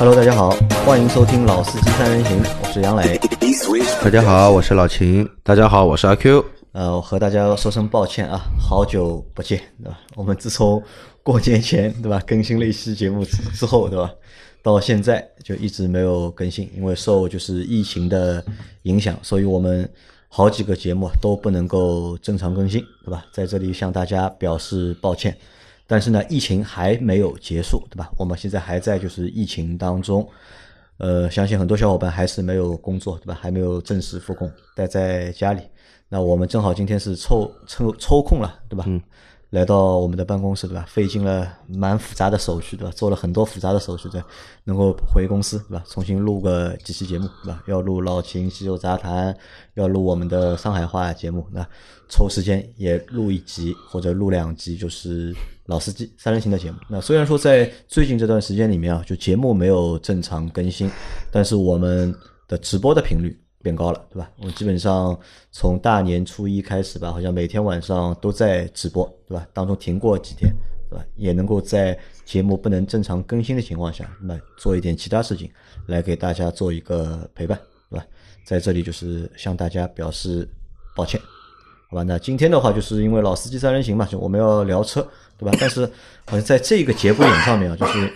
Hello，大家好，欢迎收听《老司机三人行》，我是杨磊。大家好，我是老秦。大家好，我是阿 Q。呃，我和大家说声抱歉啊，好久不见，对吧？我们自从过年前，对吧，更新了一期节目之之后，对吧，到现在就一直没有更新，因为受就是疫情的影响，所以我们好几个节目都不能够正常更新，对吧？在这里向大家表示抱歉。但是呢，疫情还没有结束，对吧？我们现在还在就是疫情当中，呃，相信很多小伙伴还是没有工作，对吧？还没有正式复工，待在家里。那我们正好今天是抽抽抽空了，对吧？嗯。来到我们的办公室，对吧？费尽了蛮复杂的手续，对吧？做了很多复杂的手续，对，能够回公司，对吧？重新录个几期节目，对吧？要录老秦西游杂谈，要录我们的上海话节目，那抽时间也录一集或者录两集，就是老司机三人行的节目。那虽然说在最近这段时间里面啊，就节目没有正常更新，但是我们的直播的频率。变高了，对吧？我基本上从大年初一开始吧，好像每天晚上都在直播，对吧？当中停过几天，对吧？也能够在节目不能正常更新的情况下，那做一点其他事情来给大家做一个陪伴，对吧？在这里就是向大家表示抱歉，好吧？那今天的话，就是因为老司机三人行嘛，就我们要聊车，对吧？但是好像在这个节骨眼上面啊，就是。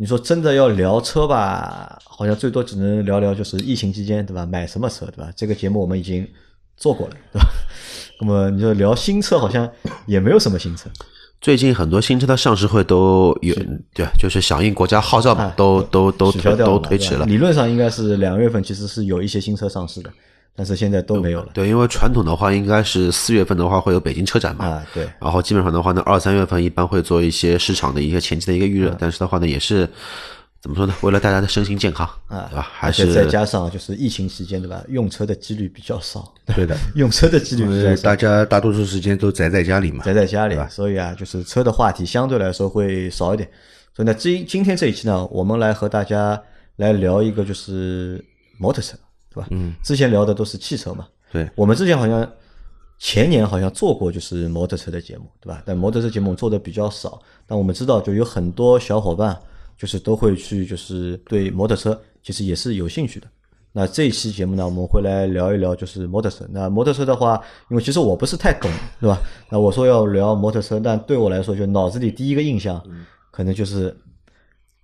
你说真的要聊车吧，好像最多只能聊聊就是疫情期间，对吧？买什么车，对吧？这个节目我们已经做过了，对吧？那么你说聊新车，好像也没有什么新车。最近很多新车的上市会都有，对，就是响应国家号召嘛，都都都都推迟了。理论上应该是两月份，其实是有一些新车上市的。但是现在都没有了。对，因为传统的话，应该是四月份的话会有北京车展嘛。啊，对。然后基本上的话呢，二三月份一般会做一些市场的一些前期的一个预热。但是的话呢，也是怎么说呢？为了大家的身心健康啊，对吧？还是再加上就是疫情期间，对吧？用车的几率比较少。对的，用车的几率比较少。大家大多数时间都宅在家里嘛。宅在家里，所以啊，就是车的话题相对来说会少一点。所以呢，今今天这一期呢，我们来和大家来聊一个就是摩托车，对吧？嗯。之前聊的都是汽车嘛。对我们之前好像前年好像做过就是摩托车的节目，对吧？但摩托车节目做的比较少。但我们知道，就有很多小伙伴就是都会去，就是对摩托车其实也是有兴趣的。那这一期节目呢，我们会来聊一聊就是摩托车。那摩托车的话，因为其实我不是太懂，对吧？那我说要聊摩托车，但对我来说，就脑子里第一个印象可能就是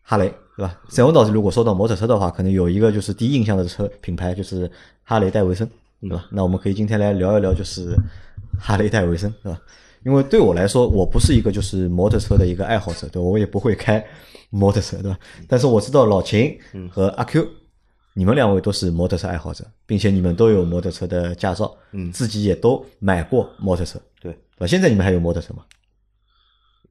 哈雷，对吧？在我脑子，如果说到摩托车的话，可能有一个就是第一印象的车品牌就是哈雷戴维森。对吧？那我们可以今天来聊一聊，就是哈雷戴维森，对吧？因为对我来说，我不是一个就是摩托车的一个爱好者，对我也不会开摩托车，对吧？但是我知道老秦和阿 Q，你们两位都是摩托车爱好者，并且你们都有摩托车的驾照，嗯，自己也都买过摩托车，对，对吧？现在你们还有摩托车吗？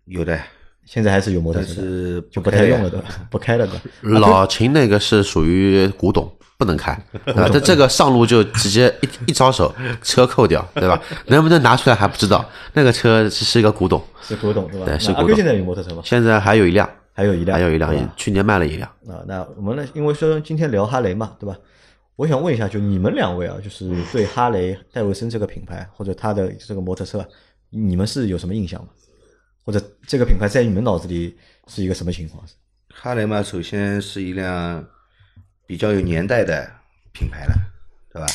有的，现在还是有摩托车，是就不太用了，对吧？不开了，的。老秦那个是属于古董。不能开啊！他这个上路就直接一一招手，车扣掉，对吧？能不能拿出来还不知道。那个车是是一个古董，是古董，对吧？对，是古董。现在有摩托车吗？现在还有一辆，还有一辆，还有一辆，去年卖了一辆。啊，那我们呢？因为说今天聊哈雷嘛，对吧？我想问一下，就你们两位啊，就是对哈雷戴维森这个品牌或者它的这个摩托车，你们是有什么印象吗？或者这个品牌在你们脑子里是一个什么情况？哈雷嘛，首先是一辆。比较有年代的品牌了，对吧？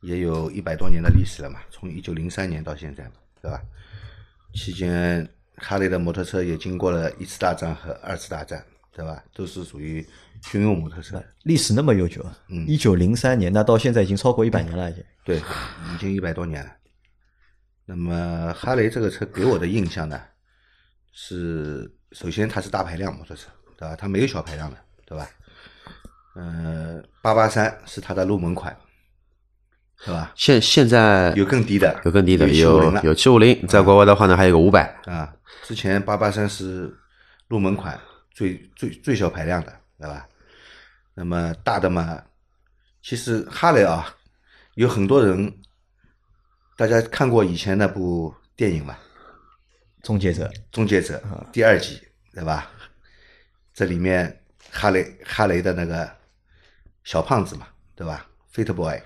也有一百多年的历史了嘛，从一九零三年到现在嘛，对吧？期间哈雷的摩托车也经过了一次大战和二次大战，对吧？都是属于军用摩托车，历史那么悠久啊！嗯，一九零三年，那到现在已经超过一百年了，已经。对，已经一百多年了。那么哈雷这个车给我的印象呢，是首先它是大排量摩托车，对吧？它没有小排量的，对吧？嗯，八八三是它的入门款，是吧？现现在有更低的，有更低的，有有七五零，在国外的话呢，还有个五百啊。之前八八三是入门款，最最最小排量的，对吧？那么大的嘛，其实哈雷啊，有很多人，大家看过以前那部电影嘛，《终结者》，《终结者》第二集，对吧？这里面哈雷哈雷的那个。小胖子嘛，对吧？Fit Boy，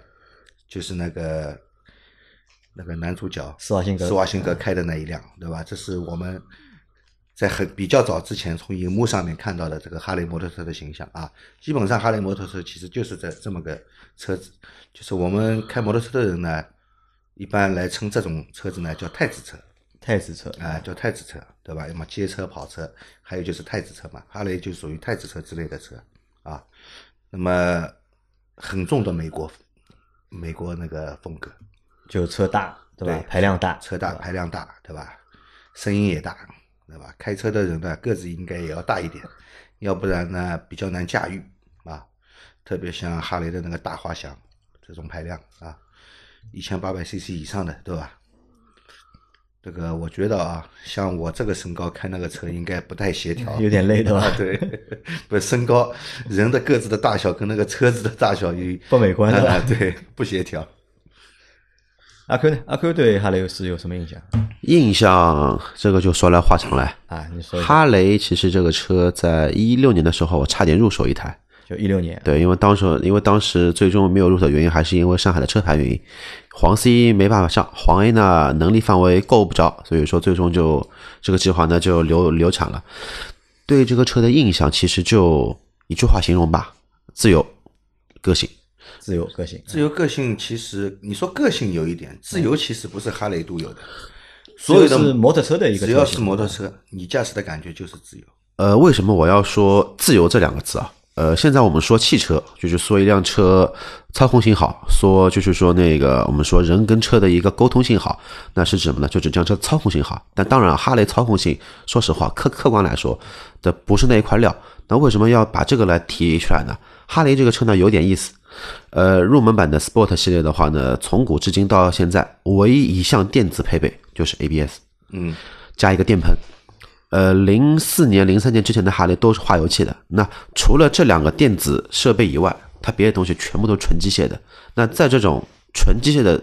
就是那个那个男主角施瓦辛格，施瓦辛格开的那一辆，对吧？这是我们在很比较早之前从荧幕上面看到的这个哈雷摩托车的形象啊，基本上哈雷摩托车其实就是这这么个车子，就是我们开摩托车的人呢，一般来称这种车子呢叫太子车。太子车啊，叫太子车，对吧？要么街车、跑车，还有就是太子车嘛。哈雷就属于太子车之类的车啊。那么很重的美国，美国那个风格，就车大，对吧？对排量大，车大排量大，对吧？声音也大，对吧？开车的人呢，个子应该也要大一点，要不然呢比较难驾驭啊。特别像哈雷的那个大滑翔这种排量啊，一千八百 CC 以上的，对吧？这个我觉得啊，像我这个身高开那个车应该不太协调，有点累，的吧？啊，对，不身高人的个子的大小跟那个车子的大小有不美观，对，不协调。阿 Q 呢？阿 Q 对哈雷是有什么印象印象这个就说来话长了。啊？你说哈雷其实这个车在一六年的时候，我差点入手一台。就一六年，对，因为当时因为当时最终没有入手的原因，还是因为上海的车牌原因，黄 C 没办法上，黄 A 呢能力范围够不着，所以说最终就这个计划呢就流流产了。对这个车的印象其实就一句话形容吧：自由、个性。自由个性，自由个性其实你说个性有一点，自由其实不是哈雷独有的，所有的是摩托车的一个只要是摩托车，你驾驶的感觉就是自由。呃，为什么我要说自由这两个字啊？呃，现在我们说汽车，就是说一辆车操控性好，说就是说那个我们说人跟车的一个沟通性好，那是指什么呢？就指这辆车操控性好。但当然，哈雷操控性，说实话，客客观来说的不是那一块料。那为什么要把这个来提出来呢？哈雷这个车呢有点意思，呃，入门版的 Sport 系列的话呢，从古至今到现在，唯一一项电子配备就是 ABS，嗯，加一个电喷。呃，零四年、零三年之前的哈雷都是化油器的。那除了这两个电子设备以外，它别的东西全部都是纯机械的。那在这种纯机械的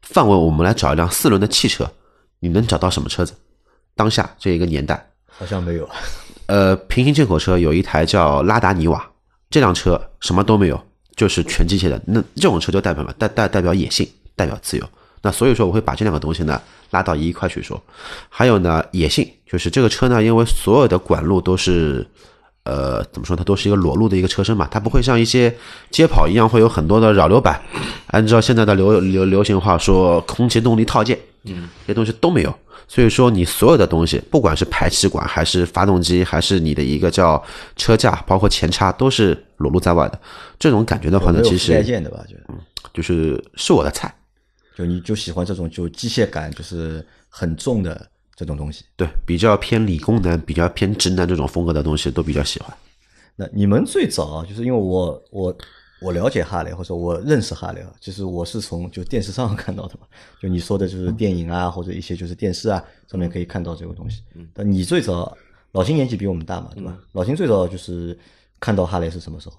范围，我们来找一辆四轮的汽车，你能找到什么车子？当下这一个年代，好像没有。呃，平行进口车有一台叫拉达尼瓦，这辆车什么都没有，就是全机械的。那这种车就代表了代代代表野性，代表自由。那所以说，我会把这两个东西呢拉到一块去说。还有呢，野性就是这个车呢，因为所有的管路都是呃怎么说，它都是一个裸露的一个车身嘛，它不会像一些街跑一样会有很多的扰流板。按照现在的流流流行话说，空气动力套件，嗯，这些东西都没有。所以说，你所有的东西，不管是排气管，还是发动机，还是你的一个叫车架，包括前叉，都是裸露在外的。这种感觉的话呢，其实附带件的吧？就就是是我的菜。就你就喜欢这种就机械感就是很重的这种东西。对，比较偏理工男、比较偏直男这种风格的东西都比较喜欢。那你们最早啊，就是因为我我我了解哈雷，或者我认识哈雷啊，就是我是从就电视上看到的嘛，就你说的就是电影啊，或者一些就是电视啊上面可以看到这个东西。但你最早老金年纪比我们大嘛，对吧？老金最早就是看到哈雷是什么时候？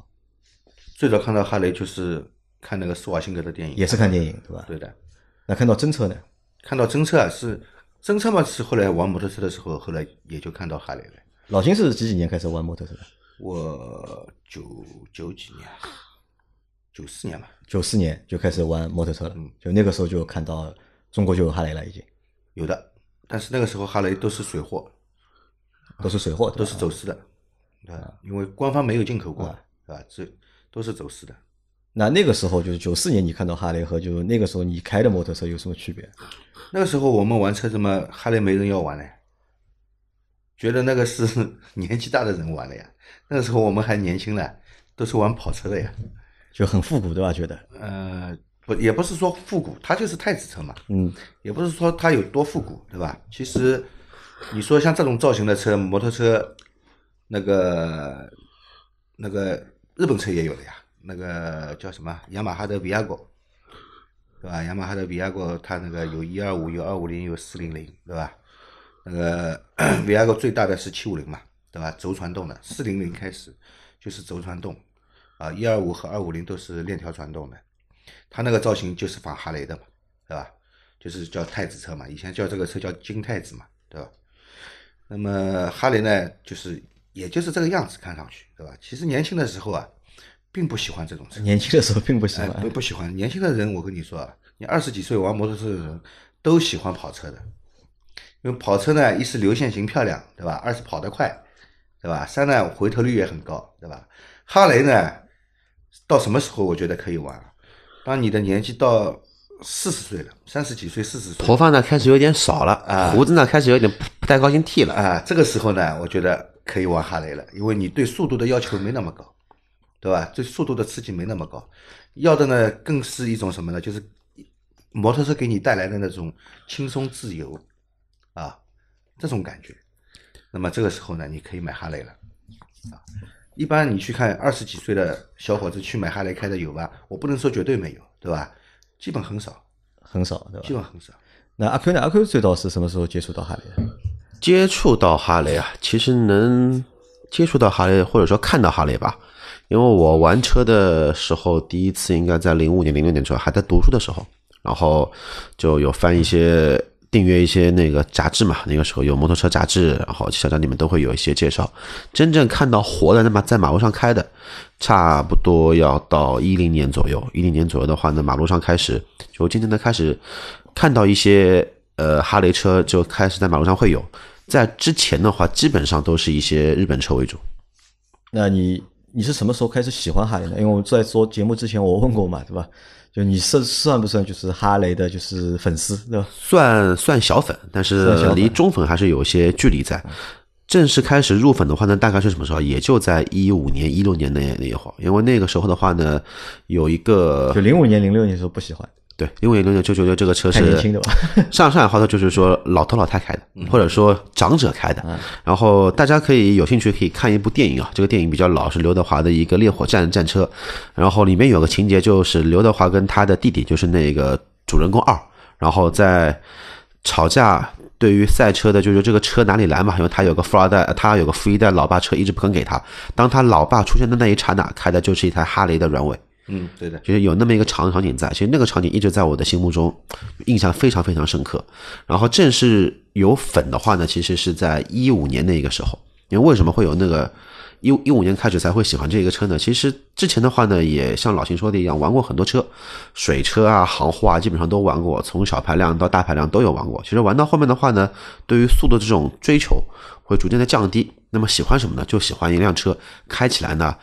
最早看到哈雷就是看那个施瓦辛格的电影，也是看电影对吧？对的。那看到真车呢？看到真车啊，是真车嘛？是后来玩摩托车的时候，后来也就看到哈雷了。老金是几几年开始玩摩托车的？我九九几年，九四年吧。九四年就开始玩摩托车了，嗯就那个时候就看到中国就有哈雷了，已经有的，但是那个时候哈雷都是水货，都是水货，都是走私的，对吧？因为官方没有进口过啊，对吧？这都是走私的。那那个时候就是九四年，你看到哈雷和就那个时候你开的摩托车有什么区别？那个时候我们玩车怎么，哈雷没人要玩嘞，觉得那个是 年纪大的人玩的呀。那个时候我们还年轻呢，都是玩跑车的呀。就很复古，对吧？觉得，呃，不，也不是说复古，它就是太子车嘛，嗯，也不是说它有多复古，对吧？其实你说像这种造型的车，摩托车，那个那个日本车也有的呀，那个叫什么雅马哈的 Viago，对吧？雅马哈的 Viago 它那个有一二五，有二五零，有四零零，对吧？那个 Viago 最大的是七五零嘛，对吧？轴传动的，四零零开始就是轴传动，啊，一二五和二五零都是链条传动的，它那个造型就是仿哈雷的嘛，对吧？就是叫太子车嘛，以前叫这个车叫金太子嘛，对吧？那么哈雷呢，就是也就是这个样子，看上去，对吧？其实年轻的时候啊，并不喜欢这种车，年轻的时候并不喜哎，欢不，不喜欢。年轻的人，我跟你说啊，你二十几岁玩摩托车的人都喜欢跑车的，因为跑车呢，一是流线型漂亮，对吧？二是跑得快，对吧？三呢，回头率也很高，对吧？哈雷呢，到什么时候我觉得可以玩？当你的年纪到四十岁了，三十几岁、四十岁，头发呢开始有点少了，啊胡子呢开始有点不太高兴剃了。啊，这个时候呢，我觉得可以玩哈雷了，因为你对速度的要求没那么高，对吧？对速度的刺激没那么高，要的呢更是一种什么呢？就是摩托车给你带来的那种轻松自由啊，这种感觉。那么这个时候呢，你可以买哈雷了啊。一般你去看二十几岁的小伙子去买哈雷开的有吧？我不能说绝对没有，对吧？基本很少，很少，对吧？基本很少。那阿 Q 呢？阿 Q 最早是什么时候接触到哈雷的？接触到哈雷啊，其实能接触到哈雷，或者说看到哈雷吧，因为我玩车的时候，第一次应该在零五年、零六年左右，还在读书的时候，然后就有翻一些订阅一些那个杂志嘛，那个时候有摩托车杂志，然后小站里面都会有一些介绍。真正看到活的，那么在马路上开的，差不多要到一零年左右。一零年左右的话呢，马路上开始就渐渐的开始看到一些呃哈雷车，就开始在马路上会有。在之前的话，基本上都是一些日本车为主。那你你是什么时候开始喜欢哈雷的？因为我们在做节目之前，我问过嘛，对吧？就你是算不算就是哈雷的，就是粉丝，对吧？算算小粉，但是离中粉还是有一些距离在。正式开始入粉的话呢，大概是什么时候？也就在一五年、一六年那那一会儿，因为那个时候的话呢，有一个就零五年、零六年时候不喜欢，对，因为零六年就觉得这个车是？上上海话头就是说老头老太开的，或者说长者开的。然后大家可以有兴趣可以看一部电影啊，这个电影比较老，是刘德华的一个烈火战战车。然后里面有个情节就是刘德华跟他的弟弟，就是那个主人公二，然后在吵架。对于赛车的，就是这个车哪里来嘛？因为他有个富二代，他有个富一代老爸车一直不肯给他。当他老爸出现的那一刹那，开的就是一台哈雷的软尾。嗯，对的。就是有那么一个场场景在，其实那个场景一直在我的心目中印象非常非常深刻。然后正式有粉的话呢，其实是在一五年那个时候，因为为什么会有那个一一五年开始才会喜欢这个车呢？其实之前的话呢，也像老秦说的一样，玩过很多车，水车啊、行货啊，基本上都玩过，从小排量到大排量都有玩过。其实玩到后面的话呢，对于速度这种追求会逐渐的降低。那么喜欢什么呢？就喜欢一辆车开起来呢。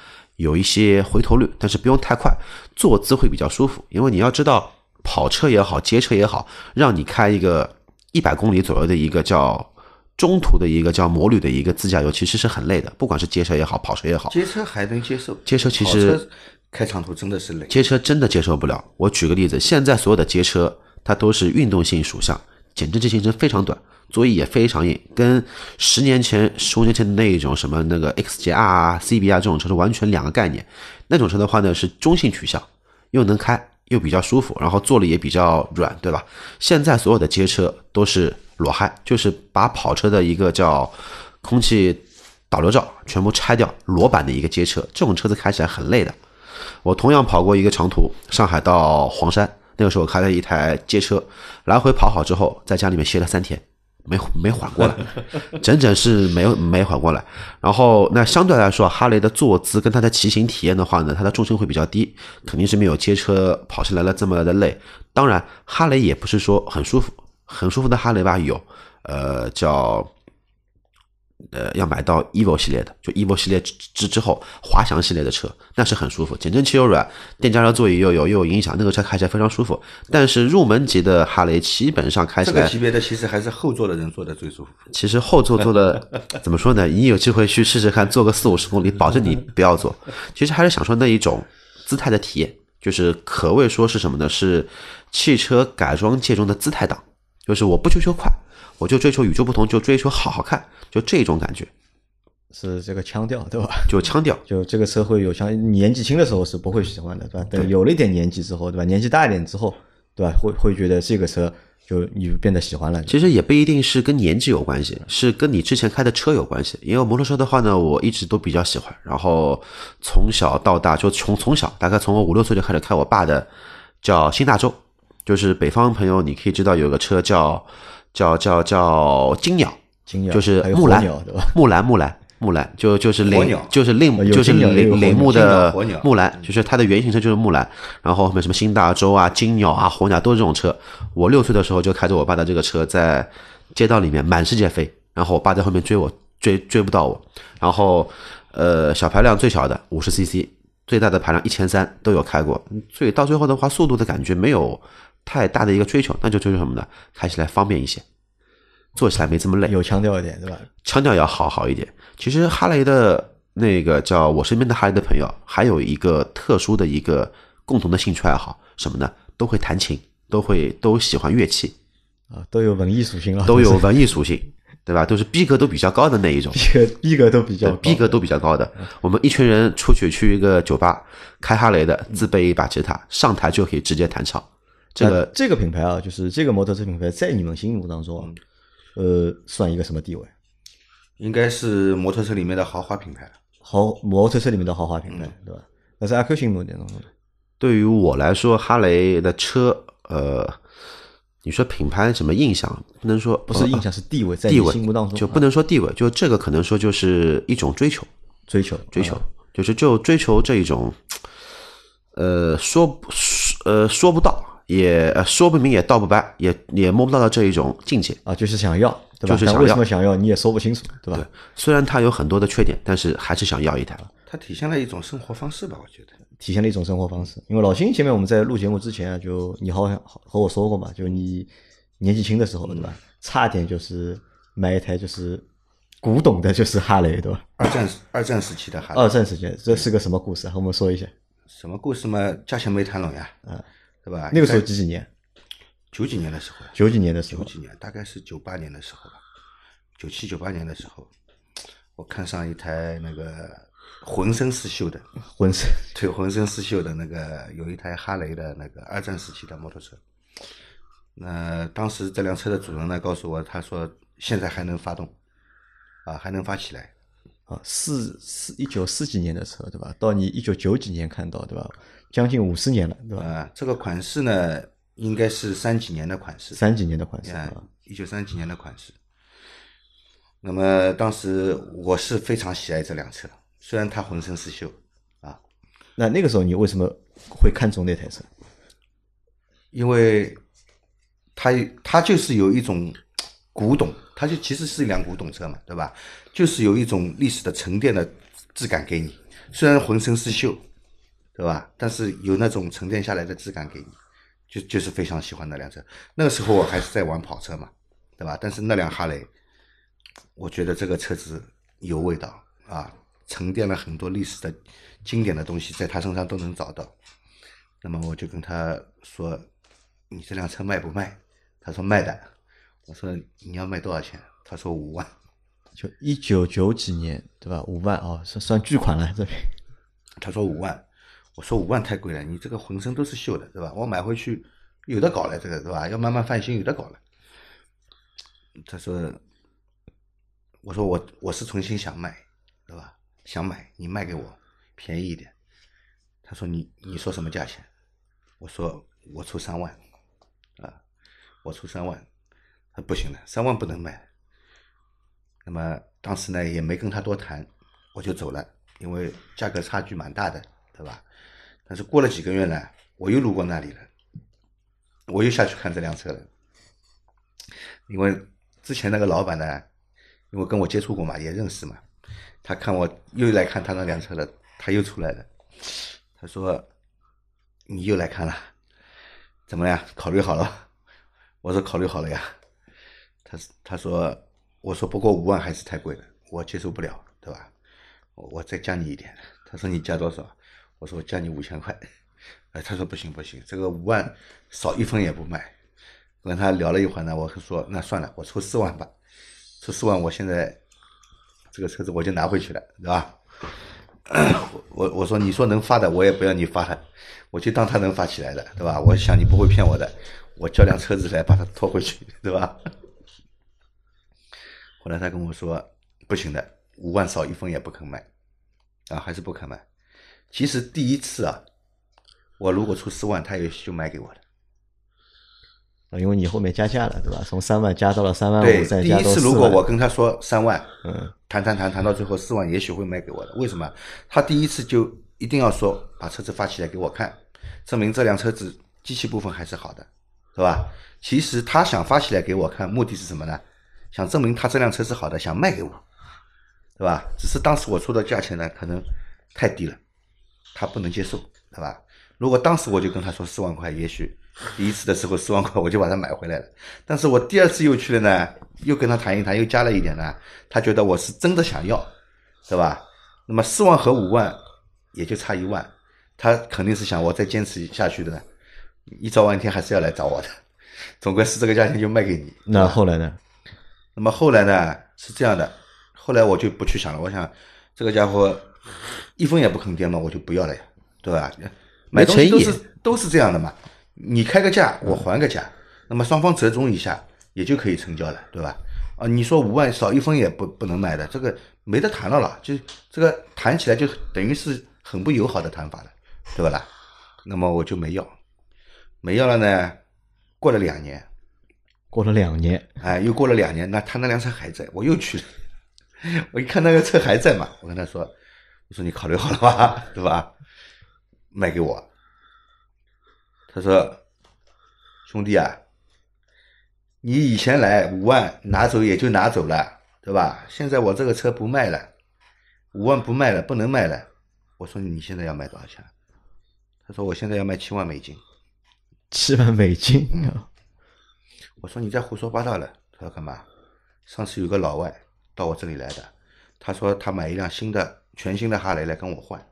有一些回头率，但是不用太快，坐姿会比较舒服。因为你要知道，跑车也好，街车也好，让你开一个一百公里左右的一个叫中途的一个叫摩旅的一个自驾游，其实是很累的。不管是街车也好，跑车也好，街车还能接受，街车其实车开长途真的是累。街车真的接受不了。我举个例子，现在所有的街车它都是运动性属相，减震器行程非常短，座椅也非常硬，跟十年前、十五年前的那一种什么那个 XJR 啊、CBR 这种车是完全两个概念。那种车的话呢是中性取向，又能开又比较舒服，然后坐了也比较软，对吧？现在所有的街车都是裸嗨，就是把跑车的一个叫空气导流罩全部拆掉，裸版的一个街车，这种车子开起来很累的。我同样跑过一个长途，上海到黄山，那个时候开了一台街车，来回跑好之后，在家里面歇了三天，没没缓过来，整整是没有没缓过来。然后那相对来说，哈雷的坐姿跟它的骑行体验的话呢，它的重心会比较低，肯定是没有街车跑起来了这么的累。当然，哈雷也不是说很舒服，很舒服的哈雷吧有，呃叫。呃，要买到 evo 系列的，就 evo 系列之之之后，滑翔系列的车，那是很舒服，减震器又软，电加热座椅又有又有影响，那个车开起来非常舒服。但是入门级的哈雷基本上开起来，这个级别的其实还是后座的人坐的最舒服。其实后座坐的 怎么说呢？你有机会去试试看，坐个四五十公里，保证你不要坐。其实还是享受那一种姿态的体验，就是可谓说是什么呢？是汽车改装界中的姿态党，就是我不追求快，我就追求与众不同，就追求好好看，就这种感觉，是这个腔调，对吧？就腔调。就这个车会有像年纪轻的时候是不会喜欢的，对吧？等有了一点年纪之后，对吧？年纪大一点之后，对吧？会会觉得这个车就你变得喜欢了。其实也不一定是跟年纪有关系，是跟你之前开的车有关系。因为摩托车的话呢，我一直都比较喜欢，然后从小到大就从从小大概从我五六岁就开始开我爸的叫新大洲，就是北方朋友你可以知道有个车叫叫叫叫金鸟，金鸟就是木兰？木兰木兰木兰，就就是铃就是铃呃有就是金鸟也有铃铃木的木兰，就是它的原型车就是木兰，然后后面什么新大洲啊、金鸟啊、火鸟都是这种车。我六岁的时候就开着我爸的这个车在街道里面满世界飞，然后我爸在后面追我，追追不到我，然后呃小排量最小的五十 CC，最大的排量一千三都有开过，所以到最后的话，速度的感觉没有太大的一个追求，那就追求什么呢？开起来方便一些，坐起来没这么累，有腔调一点，对吧？腔调要好好一点。其实哈雷的那个叫我身边的哈雷的朋友，还有一个特殊的一个共同的兴趣爱好，什么呢？都会弹琴，都会都喜欢乐器，啊，都有文艺属性了，都有文艺属性，对吧？都是逼格都比较高的那一种，逼格逼格都比较逼格都比较高的。我们一群人出去去一个酒吧，开哈雷的，自备一把吉他，上台就可以直接弹唱。这个这个品牌啊，就是这个摩托车品牌，在你们心目当中啊，呃，算一个什么地位？应该是摩托车里面的豪华品牌。了。豪摩托车里面的豪华品牌，嗯。对吧？那是阿 Q 心目当中呢，对于我来说，哈雷的车，呃，你说品牌什么印象，不能说不是印象，是地位，在你地位心目当中就不能说地位，就这个可能说就是一种追求，追求追求啊，就是就追求这一种，呃，说不呃说不到，也呃说不明，也道不白，也也摸不到的这一种境界。啊，就是想要，对吧？就是想要为什么想要，你也说不清楚，对吧？对，虽然它有很多的缺点，但是还是想要一台。它体现了一种生活方式吧，我觉得。体现了一种生活方式。因为老辛前面我们在录节目之前啊，就你好像和我说过嘛，就你年纪轻的时候，对吧？差点就是买一台就是古董的，就是哈雷，对吧？二战二战时期的哈雷，二战时期，这是个什么故事？和我们说一下。什么故事嘛？价钱没谈拢呀，嗯，对吧？那个时候几几年？九几年的时候，九几年的时候，九几年，大概是九八年的时候吧，九七九八年的时候，我看上一台那个浑身是锈的，浑身对，浑身是锈的那个，有一台哈雷的那个二战时期的摩托车。那当时这辆车的主人呢，告诉我，他说现在还能发动，啊，还能发起来。啊，四四一九四几年的车，对吧？到你一九九几年看到，对吧？将近五十年了，对吧？啊，这个款式呢，应该是三几年的款式，三几年的款式一九三几年的款式。那么当时我是非常喜爱这辆车，虽然它浑身是锈，啊，那那个时候你为什么会看中那台车？因为它它就是有一种古董，它就其实是一辆古董车嘛，对吧？就是有一种历史的沉淀的质感给你，虽然浑身是锈，对吧？但是有那种沉淀下来的质感给你，就就是非常喜欢那辆车。那个时候我还是在玩跑车嘛，对吧？但是那辆哈雷，我觉得这个车子有味道啊，沉淀了很多历史的经典的东西，在他身上都能找到。那么我就跟他说：“你这辆车卖不卖？”他说卖的。我说你要卖多少钱？他说五万。就一九九几年，对吧？五万哦，算算巨款了，这边他说五万。我说五万太贵了，你这个浑身都是锈的，对吧？我买回去有的搞了，这个对吧？要慢慢翻新，有的搞了。他说，我说我我是存心想卖，对吧？想买，你卖给我便宜一点。他说你你说什么价钱？我说我出三万，啊，我出三万。他不行了，三万不能卖。那么当时呢也没跟他多谈，我就走了，因为价格差距蛮大的，对吧？但是过了几个月呢，我又路过那里了，我又下去看这辆车了，因为之前那个老板呢，因为跟我接触过嘛，也认识嘛，他看我又来看他那辆车了，他又出来了，他说你又来看了，怎么样？考虑好了？我说考虑好了呀。他他说我说不过五万还是太贵了，我接受不了，对吧？我我再加你一点。他说你加多少？我说我加你五千块。哎，他说不行不行，这个五万少一分也不卖。跟他聊了一会儿呢，我说那算了，我出四万吧，出四万，我现在这个车子我就拿回去了，对吧？我我说你说能发的，我也不要你发了，我就当他能发起来的，对吧？我想你不会骗我的，我叫辆车子来把它拖回去，对吧？后来他跟我说不行的，五万少一分也不肯卖，啊，还是不肯卖。其实第一次啊，我如果出四万，他也就卖给我了。啊，因为你后面加价了，对吧？从三万加到了三万对五，，再第加到第一次如果我跟他说三万，嗯，谈谈谈谈到最后四万，也许会卖给我的。为什么？他第一次就一定要说把车子发起来给我看，证明这辆车子机器部分还是好的，对吧？其实他想发起来给我看，目的是什么呢？想证明他这辆车是好的，想卖给我，对吧？只是当时我出的价钱呢，可能太低了，他不能接受，对吧？如果当时我就跟他说四万块，也许第一次的时候四万块我就把它买回来了。但是我第二次又去了呢，又跟他谈一谈，又加了一点呢，他觉得我是真的想要，对吧？那么四万和五万也就差一万，他肯定是想我再坚持下去的，一早晚一天还是要来找我的，总归是这个价钱就卖给你。那后来呢？那么后来呢是这样的，后来我就不去想了，我想这个家伙一分也不肯跌嘛，我就不要了呀，对吧？买东西都是都是这样的嘛，你开个价，我还个价，那么双方折中一下，也就可以成交了，对吧？啊，你说五万少一分也不不能买的，这个没得谈了了，就这个谈起来就等于是很不友好的谈法了，对吧啦？那么我就没要，没要了呢，过了两年，过了两年，哎，又过了两年，那他那辆车还在，我又去了，我一看那个车还在嘛，我跟他说，我说你考虑好了吧，对吧？卖给我，他说：“兄弟啊，你以前来五万拿走也就拿走了，对吧？现在我这个车不卖了，五万不卖了，不能卖了。我说你现在要卖多少钱？他说我现在要卖七万美金。七万美金啊！我说你在胡说八道了。他说干嘛？上次有个老外到我这里来的，他说他买一辆新的全新的哈雷来跟我换。”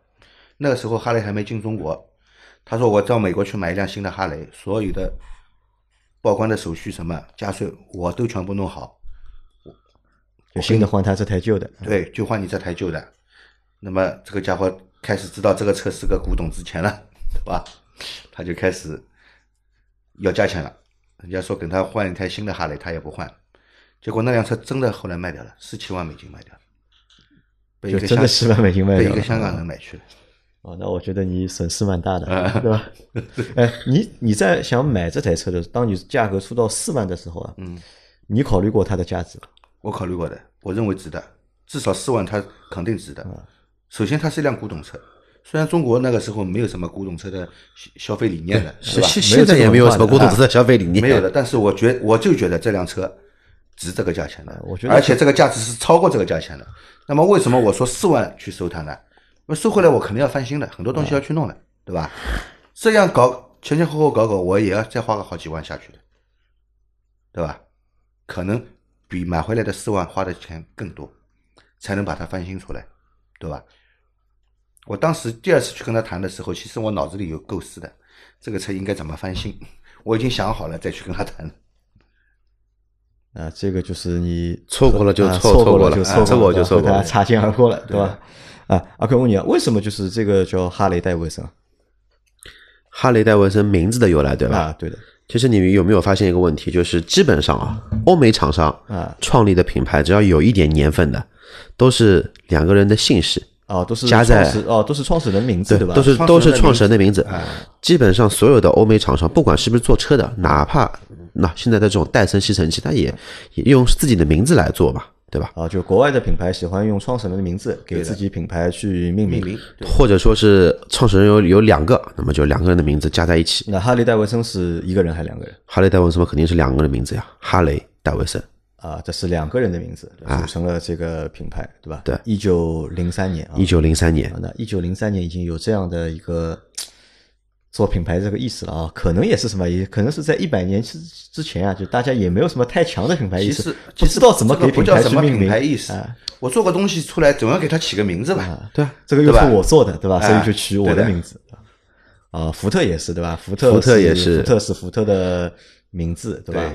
那个时候哈雷还没进中国，他说我到美国去买一辆新的哈雷，所有的报关的手续什么加税我都全部弄好，我新的换他这台旧的，对，就换你这台旧的。那么这个家伙开始知道这个车是个古董值钱了，对吧？他就开始要价钱了。人家说给他换一台新的哈雷，他也不换。结果那辆车真的后来卖掉了，十七万美金卖掉了，被一个真的十万美金卖掉被一个香港人买去了。哦，那我觉得你损失蛮大的，对吧？哎，你你在想买这台车的时候，当你价格出到四万的时候啊，嗯，你考虑过它的价值吗？我考虑过的，我认为值得，至少四万它肯定值的。首先，它是一辆古董车，虽然中国那个时候没有什么古董车的消费理念的，是吧？现在也没有什么古董车的消费理念，没有的。但是我觉我就觉得这辆车值这个价钱的，我觉得，而且这个价值是超过这个价钱的。那么为什么我说四万去收它呢？那收回来，我肯定要翻新的，很多东西要去弄的，对吧？这样搞前前后后搞搞，我也要再花个好几万下去的，对吧？可能比买回来的四万花的钱更多，才能把它翻新出来，对吧？我当时第二次去跟他谈的时候，其实我脑子里有构思的，这个车应该怎么翻新，我已经想好了再去跟他谈。啊，这个就是你错过了就错过了就错过就错过了，擦肩而过了，对吧？啊，阿坤问你啊，为什么就是这个叫哈雷戴维森？哈雷戴维森名字的由来，对吧？啊，对的。其实你有没有发现一个问题，就是基本上啊，欧美厂商啊创立的品牌，只要有一点年份的，都是两个人的姓氏哦，都是加在哦，都是创始人名字对吧？都是都是创始人的名字。基本上所有的欧美厂商，不管是不是做车的，哪怕那现在的这种戴森吸尘器，它也也用自己的名字来做嘛。对吧？啊，就国外的品牌喜欢用创始人的名字给自己品牌去命名，或者说是创始人有有两个，那么就两个人的名字加在一起。那哈雷戴维森是一个人还是两个人？哈雷戴维森肯定是两个人的名字呀，哈雷戴维森啊，这是两个人的名字组成了这个品牌，对吧？对，一九零三年啊，一九零三年，那一九零三年已经有这样的一个。做品牌这个意思了啊，可能也是什么，也可能是在一百年之之前啊，就大家也没有什么太强的品牌意识，不知道怎么给品牌去命名。我做个东西出来，总要给它起个名字吧？对啊，这个又是我做的，对吧？所以就取我的名字。啊，福特也是对吧？福特福特也是福特是福特的名字对吧？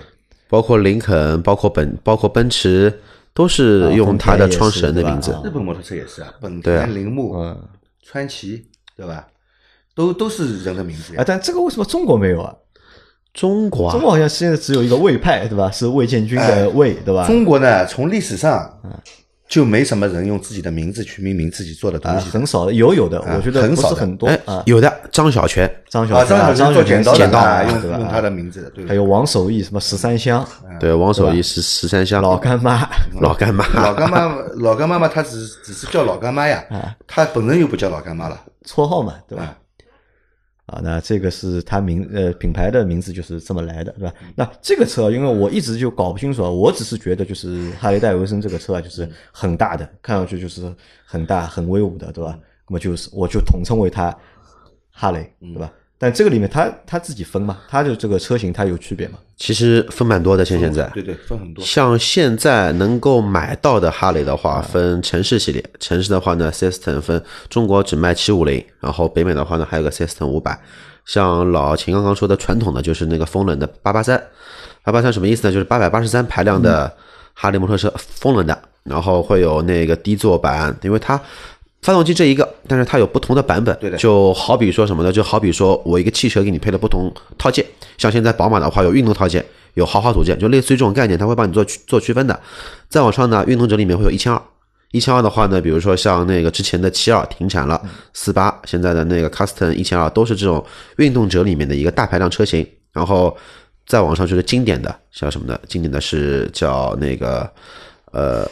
包括林肯，包括本，包括奔驰，都是用它的创始人的名字。日本摩托车也是啊，本田、铃木、川崎，对吧？都都是人的名字啊，但这个为什么中国没有啊？中国中国好像现在只有一个魏派，对吧？是魏建军的魏，对吧？中国呢，从历史上就没什么人用自己的名字去命名自己做的东西，很少有有的，我觉得很少很多啊。有的张小泉，张小泉，张小泉剪刀用用他的名字，对。还有王守义，什么十三香，对，王守义是十三香，老干妈，老干妈，老干妈，老干妈嘛，他只只是叫老干妈呀，他本人又不叫老干妈了，绰号嘛，对吧？啊，那这个是它名呃品牌的名字就是这么来的，对吧？那这个车，因为我一直就搞不清楚啊，我只是觉得就是哈雷戴维森这个车啊，就是很大的，看上去就是很大很威武的，对吧？那么就是我就统称为它哈雷，对吧？但这个里面它它自己分嘛，它就这个车型它有区别嘛？其实分蛮多的，像现在对对，分很多。像现在能够买到的哈雷的话，分城市系列。城市的话呢，System 分中国只卖七五零，然后北美的话呢，还有个 System 五百。像老秦刚刚说的传统的，就是那个风冷的八八三。八八三什么意思呢？就是八百八十三排量的哈雷摩托车，风冷的，然后会有那个低座版，因为它。发动机这一个，但是它有不同的版本，对的，就好比说什么呢？就好比说我一个汽车给你配了不同套件，像现在宝马的话有运动套件，有豪华组件，就类似于这种概念，它会帮你做做区分的。再往上呢，运动者里面会有一千二，一千二的话呢，比如说像那个之前的七二停产了，四八现在的那个 Custom 一千二都是这种运动者里面的一个大排量车型。然后再往上就是经典的，像什么呢？经典的是叫那个呃。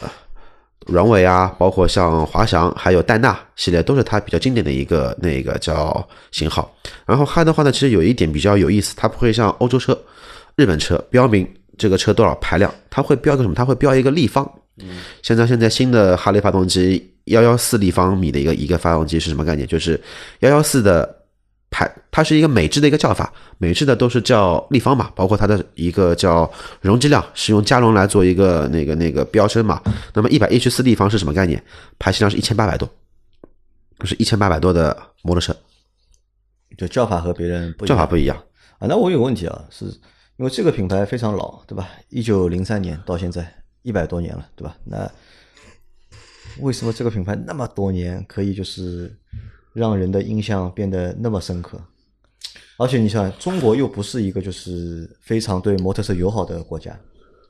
软尾啊，包括像华翔，还有戴纳系列，都是它比较经典的一个那个叫型号。然后哈的话呢，其实有一点比较有意思，它不会像欧洲车、日本车标明这个车多少排量，它会标个什么？它会标一个立方。嗯，现在现在新的哈雷发动机幺幺四立方米的一个一个发动机是什么概念？就是幺幺四的。排，它是一个美制的一个叫法，美制的都是叫立方嘛，包括它的一个叫容积量是用加仑来做一个那个那个标称嘛。那么一百一十四立方是什么概念？排气量是一千八百多，是一千八百多的摩托车，就叫法和别人不叫法不一样啊。那我有个问题啊，是因为这个品牌非常老，对吧？一九零三年到现在一百多年了，对吧？那为什么这个品牌那么多年可以就是？让人的印象变得那么深刻，而且你想，中国又不是一个就是非常对摩托车友好的国家，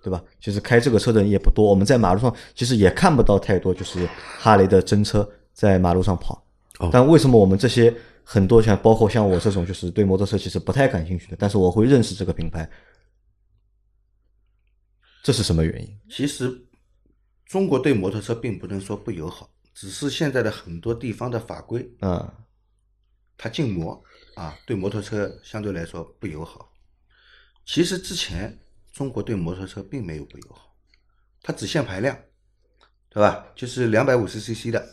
对吧？其实开这个车的人也不多，我们在马路上其实也看不到太多就是哈雷的真车在马路上跑。但为什么我们这些很多像包括像我这种就是对摩托车其实不太感兴趣的，但是我会认识这个品牌，这是什么原因？其实中国对摩托车并不能说不友好。只是现在的很多地方的法规，嗯，它禁摩啊，对摩托车相对来说不友好。其实之前中国对摩托车并没有不友好，它只限排量，对吧？就是两百五十 CC 的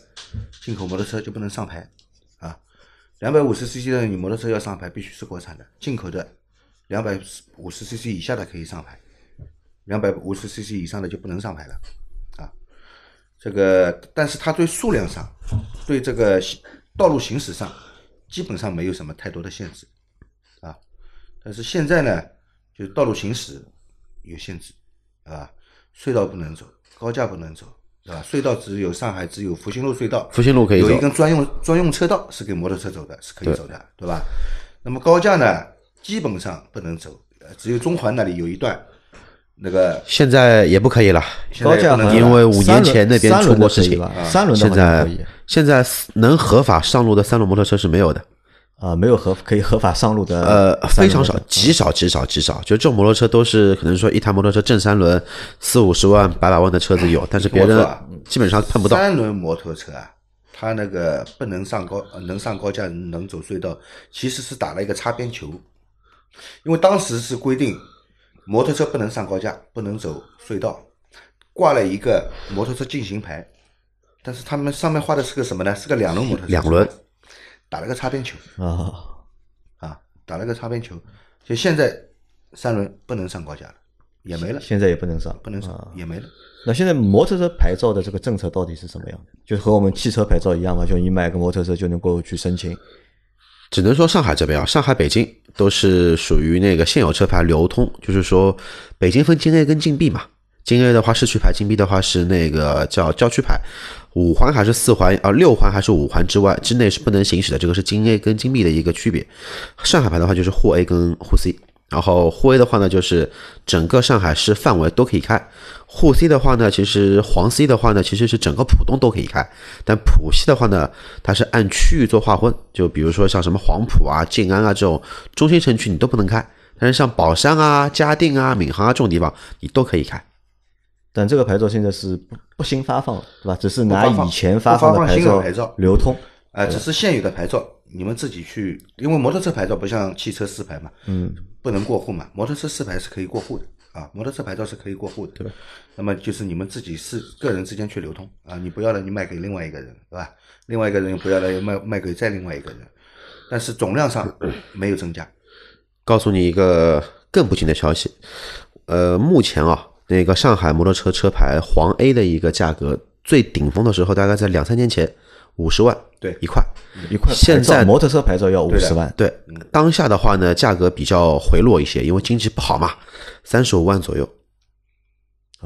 进口摩托车就不能上牌啊，两百五十 CC 的你摩托车要上牌必须是国产的，进口的两百五十 CC 以下的可以上牌，两百五十 CC 以上的就不能上牌了。这个，但是它对数量上，对这个道路行驶上，基本上没有什么太多的限制，啊，但是现在呢，就道路行驶有限制，啊，隧道不能走，高架不能走，对吧？隧道只有上海只有复兴路隧道，复兴路可以有一根专用专用车道是给摩托车走的，是可以走的，对吧？那么高架呢，基本上不能走，只有中环那里有一段。那个现在也不可以了，高架因为五年前那边出过事情，三轮现在现在能合法上路的三轮摩托车是没有的。啊，没有合可以合法上路的，呃，非常少，极少极少极少，就这种摩托车都是可能说一台摩托车正三轮四五十万百把万的车子有，但是别人基本上碰不到。三轮摩托车啊，它那个不能上高，能上高架，能走隧道，其实是打了一个擦边球，因为当时是规定。摩托车不能上高架，不能走隧道，挂了一个摩托车禁行牌，但是他们上面画的是个什么呢？是个两轮摩托车。两轮，打了个擦边球啊啊，打了个擦边球。就现在三轮不能上高架了，也没了。现在也不能上，不能上，也没了。那现在摩托车牌照的这个政策到底是什么样的？就和我们汽车牌照一样吗？就你买个摩托车就能够去申请？只能说上海这边啊，上海、北京都是属于那个现有车牌流通，就是说北京分京 A 跟京 B 嘛。京 A 的话市区牌，京 B 的话是那个叫郊区牌。五环还是四环啊？六环还是五环之外之内是不能行驶的，这个是京 A 跟京 B 的一个区别。上海牌的话就是沪 A 跟沪 C。然后沪 A 的话呢，就是整个上海市范围都可以开；沪 C 的话呢，其实黄 C 的话呢，其实是整个浦东都可以开。但浦西的话呢，它是按区域做划分，就比如说像什么黄浦啊、静安啊这种中心城区你都不能开，但是像宝山啊、嘉定啊、闵行啊这种地方你都可以开。但这个牌照现在是不不新发放了，对吧？只是拿以前发放的牌照流通，啊，只是现有的牌照你们自己去，因为摩托车牌照不像汽车四牌嘛，嗯，不能过户嘛，摩托车四牌是可以过户的啊，摩托车牌照是可以过户的，对吧？那么就是你们自己是个人之间去流通啊，你不要了，你卖给另外一个人，对吧？另外一个人不要了，又卖卖给再另外一个人，但是总量上 没有增加。告诉你一个更不幸的消息，呃，目前啊，那个上海摩托车车牌黄 A 的一个价格，最顶峰的时候大概在两三年前五十万，对。一块。一块现在摩托车牌照要五十万，对，当下的话呢，价格比较回落一些，因为经济不好嘛，三十五万左右，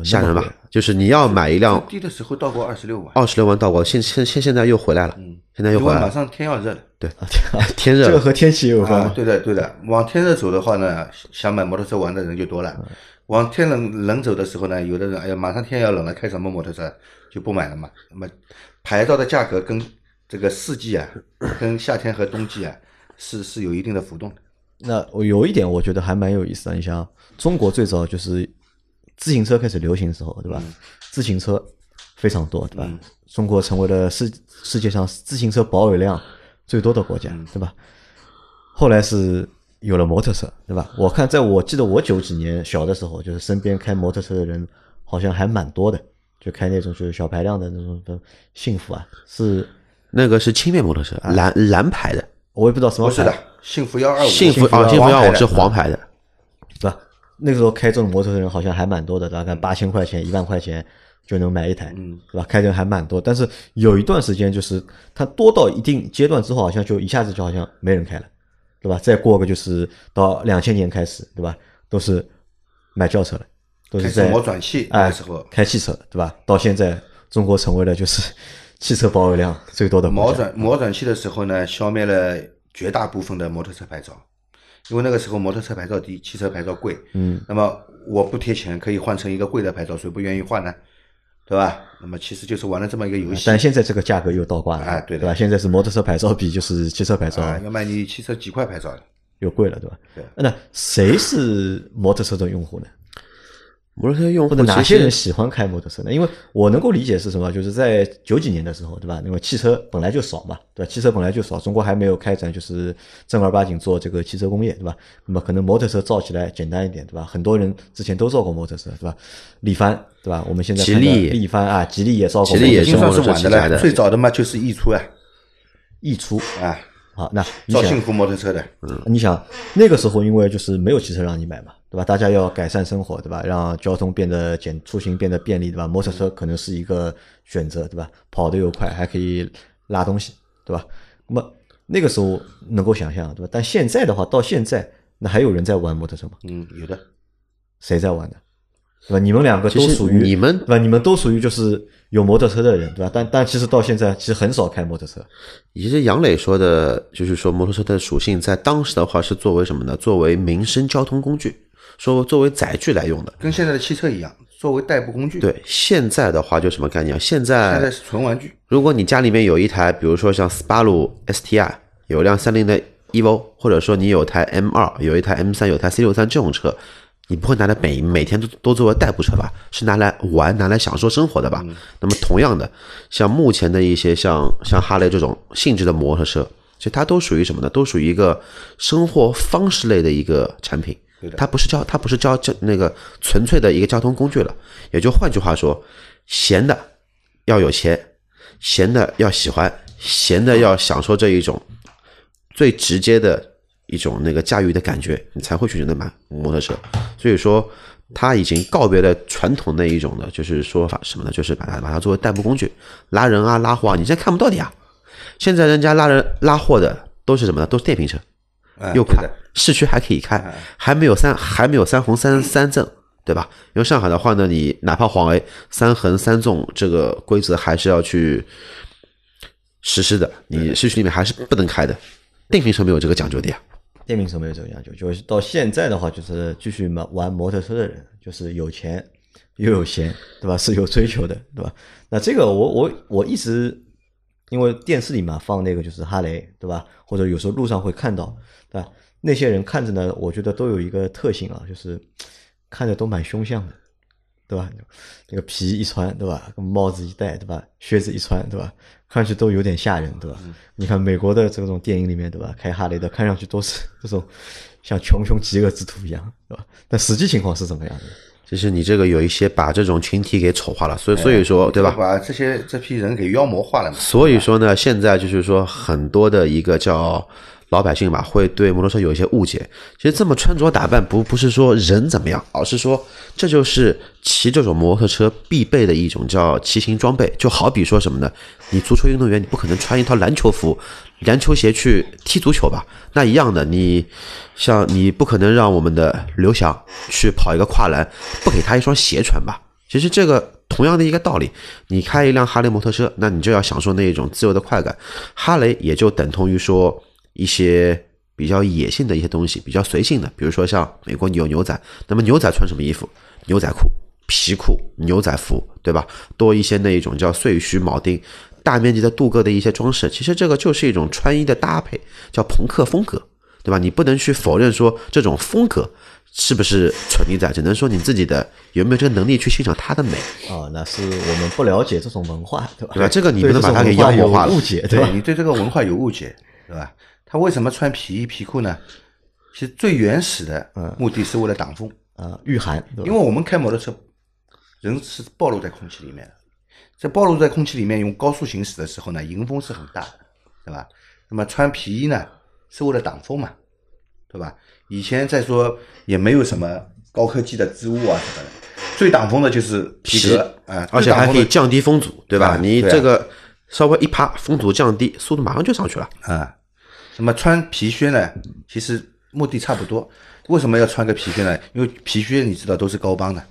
吓人吧？就是你要买一辆低的时候到过二十六万，二十六万到过，现现现现在又回来了，现在又回来了，马上天要热了。对，天 热，这个和天气有关。啊，对的对的，往天热走的话呢，想买摩托车玩的人就多了；往天冷冷走的时候呢，有的人哎呀，马上天要冷了，开什么摩托车就不买了嘛。那么牌照的价格跟这个四季啊，跟夏天和冬季啊，是是有一定的浮动的。那我有一点我觉得还蛮有意思的，你像中国最早就是自行车开始流行的时候，对吧？自行车非常多，对吧？中国成为了世世界上自行车保有量最多的国家，对吧？后来是有了摩托车，对吧？我看在我记得我九几年小的时候，就是身边开摩托车的人好像还蛮多的，就开那种就是小排量的那种的幸福啊，是那个是轻便摩托车，蓝蓝牌的，我也不知道什么牌不是的，幸福幺二五，幸福啊，幸福幺五是黄牌的黄牌的，对吧？那个时候开这种摩托车的人好像还蛮多的，大概八千块钱、一万块钱就能买一台，嗯，对吧？开的人还蛮多，但是有一段时间就是它多到一定阶段之后，好像就一下子就好像没人开了，对吧？再过个就是到两千年开始，对吧？都是买轿车了，都是在磨转气那时候，开汽车，对吧？到现在中国成为了就是汽车保有量最多的国磨家。转磨转气的时候呢，消灭了绝大部分的摩托车牌照，因为那个时候摩托车牌照低，汽车牌照贵。嗯，那么我不贴钱可以换成一个贵的牌照，谁不愿意换呢？对吧？那么其实就是玩了这么一个游戏但现在这个价格又倒挂了，哎对吧？现在是摩托车牌照比就是汽车牌照啊，要卖你汽车几块牌照的。又贵了，对吧？对那谁是摩托车的用户呢？摩托车用户或者哪些人喜欢开摩托车呢？因为我能够理解是什么，就是在九几年的时候，对吧？因为汽车本来就少嘛，对吧？汽车本来就少，中国还没有开展就是正儿八经做这个汽车工业，对吧？那么可能摩托车造起来简单一点，对吧？很多人之前都造过摩托车，对吧？力帆，对吧？我们现在吉利力帆啊，吉利也造过吉利也算是晚的了，最早的嘛就是易出啊，溢出啊，好，那造幸福摩托车的，你想那个时候，因为就是没有汽车让你买嘛，对吧？大家要改善生活，对吧？让交通变得简，出行变得便利，对吧？摩托车可能是一个选择，对吧？跑得又快，还可以拉东西，对吧？那么那个时候能够想象，对吧？但现在的话，到现在那还有人在玩摩托车吗？嗯，有的。谁在玩的？对吧？你们两个都属于你们对吧？你们都属于就是有摩托车的人，对吧？但但其实到现在其实很少开摩托车，其实杨磊说的，就是说摩托车的属性，在当时的话是作为什么呢？作为民生交通工具，说作为载具来用的。跟现在的汽车一样，作为代步工具。，对，现在的话就什么概念现在现在在是纯玩具。如果你家里面有一台，比如说像斯巴鲁 STI，有一辆三菱的 EVO，或者说你有台 M 二，有一台 M 三，有台 C 六三这种车，你不会拿来每每天都都作为代步车吧？是拿来玩、拿来享受生活的吧？那么同样的，像目前的一些像像哈雷这种性质的摩托车，其实它都属于什么呢？都属于一个生活方式类的一个产品。它不是交，它不是交交那个纯粹的一个交通工具了。也就换句话说，闲的要有钱，闲的要喜欢，闲的要享受这一种最直接的一种那个驾驭的感觉，你才会去选择买摩托车。所以说，它已经告别了传统那一种的，就是说法什么呢？就是把它把它作为代步工具，拉人啊拉货啊，你现在看不到的呀。现在人家拉人拉货的都是什么呢？都是电瓶车，又快市区还可以开，还没有三还没有三红三三正，对吧？因为上海的话呢，你哪怕黄 A 三横三纵这个规则还是要去实施的，你市区里面还是不能开的。电瓶车没有这个讲究的呀。电瓶车没有这个讲究，就是到现在的话，就是继续玩玩摩托车的人，就是有钱又有闲，对吧？是有追求的，对吧？那这个我我我一直因为电视里嘛放那个就是哈雷，对吧？或者有时候路上会看到，对吧？那些人看着呢，我觉得都有一个特性啊，就是看着都蛮凶相的，对吧？那个皮一穿，对吧？帽子一戴，对吧？靴子一穿，对吧？看上去都有点吓人，对吧？你看美国的这种电影里面，对吧？开哈雷的看上去都是这种像穷凶极恶之徒一样，对吧？但实际情况是怎么样的？就是你这个有一些把这种群体给丑化了，所以所以说对吧？把这些这批人给妖魔化了嘛。所以说呢，现在就是说很多的一个叫老百姓吧，会对摩托车有一些误解。其实这么穿着打扮不不是说人怎么样，而是说这就是骑这种摩托车必备的一种叫骑行装备。就好比说什么呢？你足球运动员，你不可能穿一套篮球服、篮球鞋去踢足球吧？那一样的，你像你不可能让我们的刘翔去跑一个跨栏，不给他一双鞋穿吧？其实这个同样的一个道理，你开一辆哈雷摩托车，那你就要享受那一种自由的快感。哈雷也就等同于说一些比较野性的一些东西，比较随性的，比如说像美国有牛仔，那么牛仔穿什么衣服？牛仔裤、皮裤、牛仔服，对吧？多一些那一种叫碎须铆钉。大面积的镀铬的一些装饰，其实这个就是一种穿衣的搭配，叫朋克风格，对吧？你不能去否认说这种风格是不是存在，只能说你自己的有没有这个能力去欣赏它的美。啊，那是我们不了解这种文化，对吧？对吧？这个你不能把它给妖魔化了，误解，对吧？你对这个文化有误解，对吧？他为什么穿皮衣皮裤呢？其实最原始的目的是为了挡风啊，御寒。因为我们开摩托车，人是暴露在空气里面的。在暴露在空气里面用高速行驶的时候呢，迎风是很大的，对吧？那么穿皮衣呢，是为了挡风嘛，对吧？以前再说也没有什么高科技的织物啊什么的，最挡风的就是皮革啊，而且还可以降低风阻，对吧？你这个稍微一趴，风阻降低，速度马上就上去了啊。那么穿皮靴呢，其实目的差不多。为什么要穿个皮靴呢？因为皮靴你知道都是高帮的，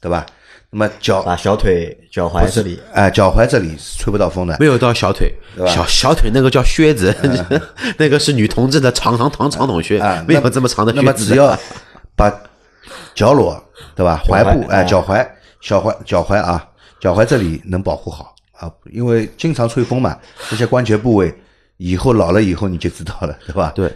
对吧？那么脚把小腿、脚踝这里，哎，脚踝这里是吹不到风的，没有到小腿，小小腿那个叫靴子，那个是女同志的长长长长筒靴，没有这么长的靴子。那么只要把脚裸，对吧？踝部，哎，脚踝、小踝、脚踝啊，脚踝这里能保护好啊，因为经常吹风嘛，这些关节部位以后老了以后你就知道了，对吧？对。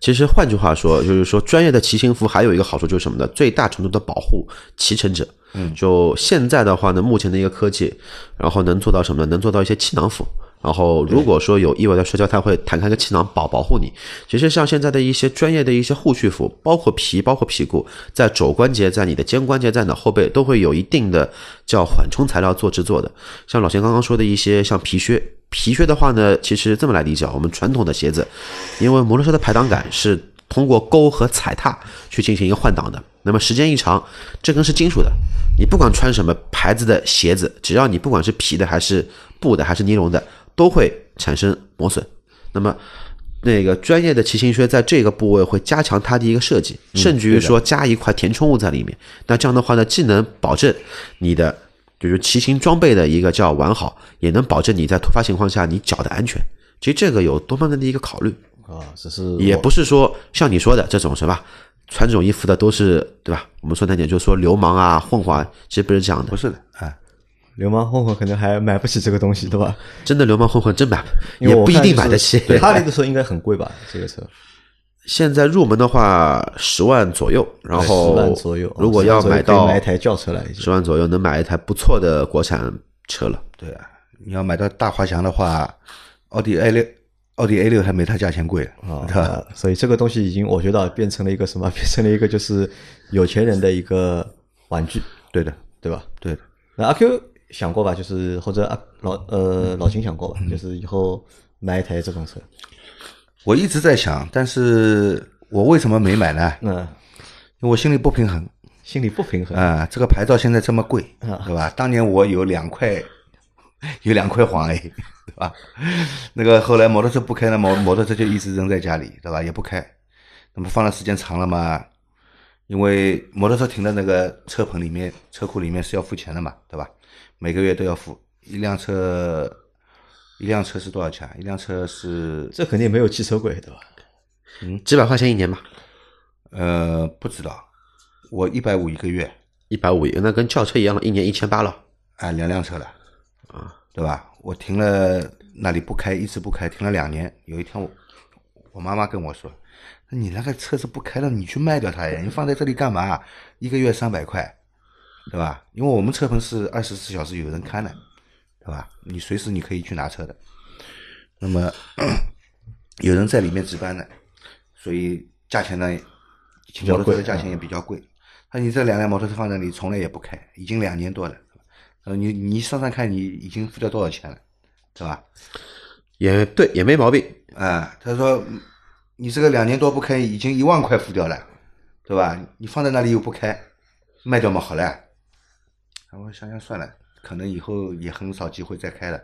其实换句话说，就是说专业的骑行服还有一个好处就是什么呢？最大程度的保护骑乘者。嗯，就现在的话呢，目前的一个科技，然后能做到什么呢？能做到一些气囊服。然后如果说有意外的摔跤，它会弹开个气囊保保护你。其实像现在的一些专业的一些护具服，包括皮，包括皮裤，在肘关节、在你的肩关节、在你的后背，都会有一定的叫缓冲材料做制作的。像老钱刚刚说的一些像皮靴。皮靴的话呢，其实这么来理解，我们传统的鞋子，因为摩托车的排挡杆是通过勾和踩踏去进行一个换挡的，那么时间一长，这根是金属的，你不管穿什么牌子的鞋子，只要你不管是皮的还是布的还是尼龙的，都会产生磨损。那么那个专业的骑行靴在这个部位会加强它的一个设计，甚至于说加一块填充物在里面，那这样的话呢，既能保证你的。就是骑行装备的一个叫完好，也能保证你在突发情况下你脚的安全。其实这个有多方面的一个考虑啊，只是也不是说像你说的这种是吧穿这种衣服的都是对吧？我们说难点就是说流氓啊混混，其实不是这样的，不是的哎，流氓混混可能还买不起这个东西，对吧？真的流氓混混真买，也不一定买得起。哈雷的车应该很贵吧？这个车。现在入门的话十万左右，然后十万左右，如果要买到买一台轿车来，十万左右能买一台不错的国产车了。对啊，你要买到大华翔的话，奥迪 A 六，奥迪 A 六还没它价钱贵啊，吧？所以这个东西已经我觉得变成了一个什么？变成了一个就是有钱人的一个玩具。对的，对吧？对的。那阿 Q 想过吧？就是或者阿老呃老秦想过吧？就是以后买一台这种车。我一直在想，但是我为什么没买呢？嗯，因为我心里不平衡，心里不平衡啊！这个牌照现在这么贵，对吧？当年我有两块，有两块黄 A，对吧？那个后来摩托车不开了，摩摩托车就一直扔在家里，对吧？也不开，那么放的时间长了嘛？因为摩托车停在那个车棚里面、车库里面是要付钱的嘛，对吧？每个月都要付一辆车。一辆车是多少钱？一辆车是这肯定没有汽车贵，对吧？嗯，几百块钱一年吧？呃，不知道，我一百五一个月，一百五，那跟轿车一样了，一年一千八了。哎，两辆车了，啊，对吧？我停了那里不开，一直不开，停了两年。有一天我我妈妈跟我说：“你那个车子不开了，你去卖掉它呀？你放在这里干嘛？一个月三百块，对吧？因为我们车棚是二十四小时有人看的，对吧？你随时你可以去拿车的。那么有人在里面值班的，所以价钱呢，摩托车的价钱也比较贵。那你这两辆摩托车放在那里，从来也不开，已经两年多了。呃，你你算算看，你已经付掉多少钱了，对吧？也对，也没毛病。啊，他说你这个两年多不开，已经一万块付掉了，对吧？你放在那里又不开，卖掉嘛好了。我想想算了，可能以后也很少机会再开了。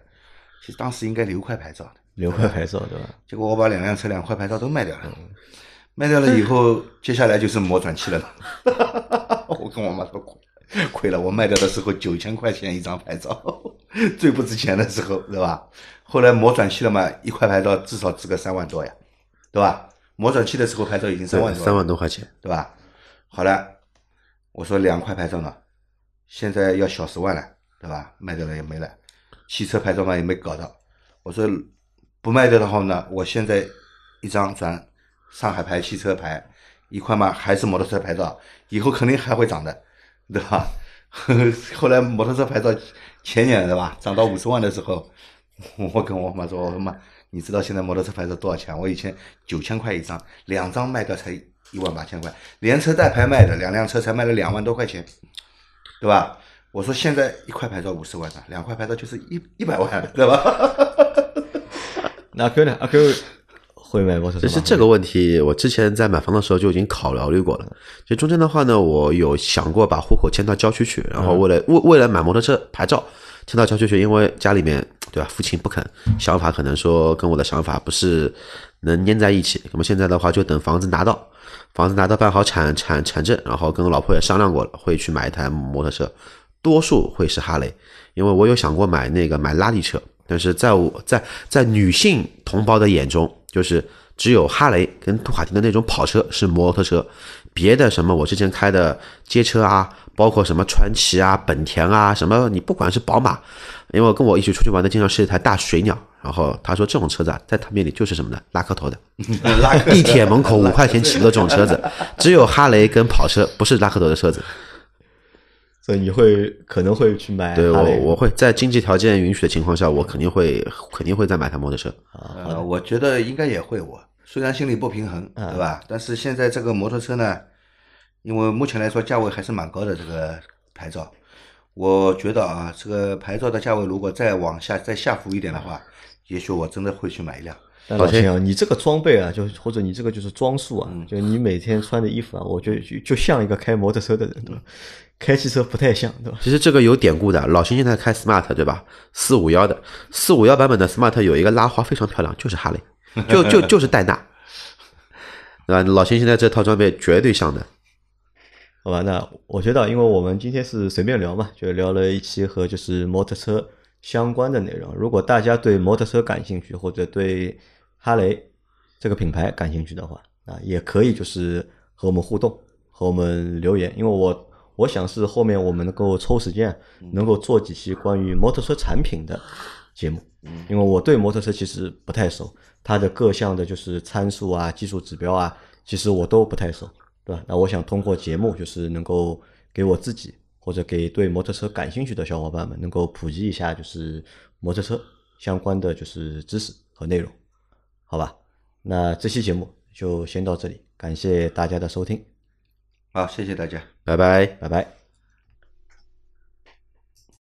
其实当时应该留块牌照的，留块牌照对吧？结果我把两辆车两块牌照都卖掉了，卖掉了以后，接下来就是磨转期了嘛。我跟我妈说亏亏了，我卖掉的时候九千块钱一张牌照，最不值钱的时候，对吧？后来磨转期了嘛，一块牌照至少值个三万多呀，对吧？磨转期的时候牌照已经三万多，三万多块钱，对吧？好了，我说两块牌照呢，现在要小十万了，对吧？卖掉了也没了，汽车牌照嘛也没搞到。我说不卖掉的话呢，我现在一张转上海牌汽车牌一块嘛，还是摩托车牌照，以后肯定还会涨的，对吧？后来摩托车牌照前年对吧，涨到五十万的时候，我跟我妈说：“我说妈，你知道现在摩托车牌照多少钱？我以前九千块一张，两张卖掉才一万八千块，连车带牌卖的，两辆车才卖了两万多块钱，对吧？我说现在一块牌照五十万的，两块牌照就是一一百万，对吧？那阿 Q 呢？阿 Q 会买摩托车吗？其实这个问题，我之前在买房的时候就已经考考虑过了。其实中间的话呢，我有想过把户口迁到郊区去，然后为了为为了买摩托车牌照迁到郊区去，因为家里面对吧，父亲不肯，想法可能说跟我的想法不是能粘在一起。那么现在的话，就等房子拿到，房子拿到办好产产产证，然后跟老婆也商量过了，会去买一台摩托车，多数会是哈雷，因为我有想过买那个买拉力车。但是在我在在女性同胞的眼中，就是只有哈雷跟杜卡迪的那种跑车是摩托车，别的什么我之前开的街车啊，包括什么川崎啊、本田啊，什么你不管是宝马，因为跟我一起出去玩的经常是一台大水鸟，然后他说这种车子啊，在他面里就是什么呢？拉客头的，地铁门口五块钱起步的这种车子，只有哈雷跟跑车不是拉客头的车子。所以你会可能会去买对我我会在经济条件允许的情况下，我肯定会肯定会再买台摩托车。呃，我觉得应该也会我，虽然心里不平衡，对吧？但是现在这个摩托车呢，因为目前来说价位还是蛮高的，这个牌照，我觉得啊，这个牌照的价位如果再往下再下浮一点的话，也许我真的会去买一辆。但老秦啊，你这个装备啊，就或者你这个就是装束啊，就你每天穿的衣服啊，我觉得就就像一个开摩托车的人，对吧？开汽车不太像，对吧？其实这个有典故的，老秦现在开 smart 对吧？四五幺的，四五幺版本的 smart 有一个拉花非常漂亮，就是哈雷，就就就是戴纳，对吧？老秦现在这套装备绝对像的。好吧，那我觉得，因为我们今天是随便聊嘛，就聊了一期和就是摩托车相关的内容。如果大家对摩托车感兴趣，或者对哈雷这个品牌感兴趣的话，啊，也可以就是和我们互动，和我们留言。因为我我想是后面我们能够抽时间，能够做几期关于摩托车产品的节目。因为我对摩托车其实不太熟，它的各项的就是参数啊、技术指标啊，其实我都不太熟。对吧？那我想通过节目，就是能够给我自己或者给对摩托车感兴趣的小伙伴们，能够普及一下就是摩托车相关的就是知识和内容，好吧？那这期节目就先到这里，感谢大家的收听，好，谢谢大家。拜拜。拜拜。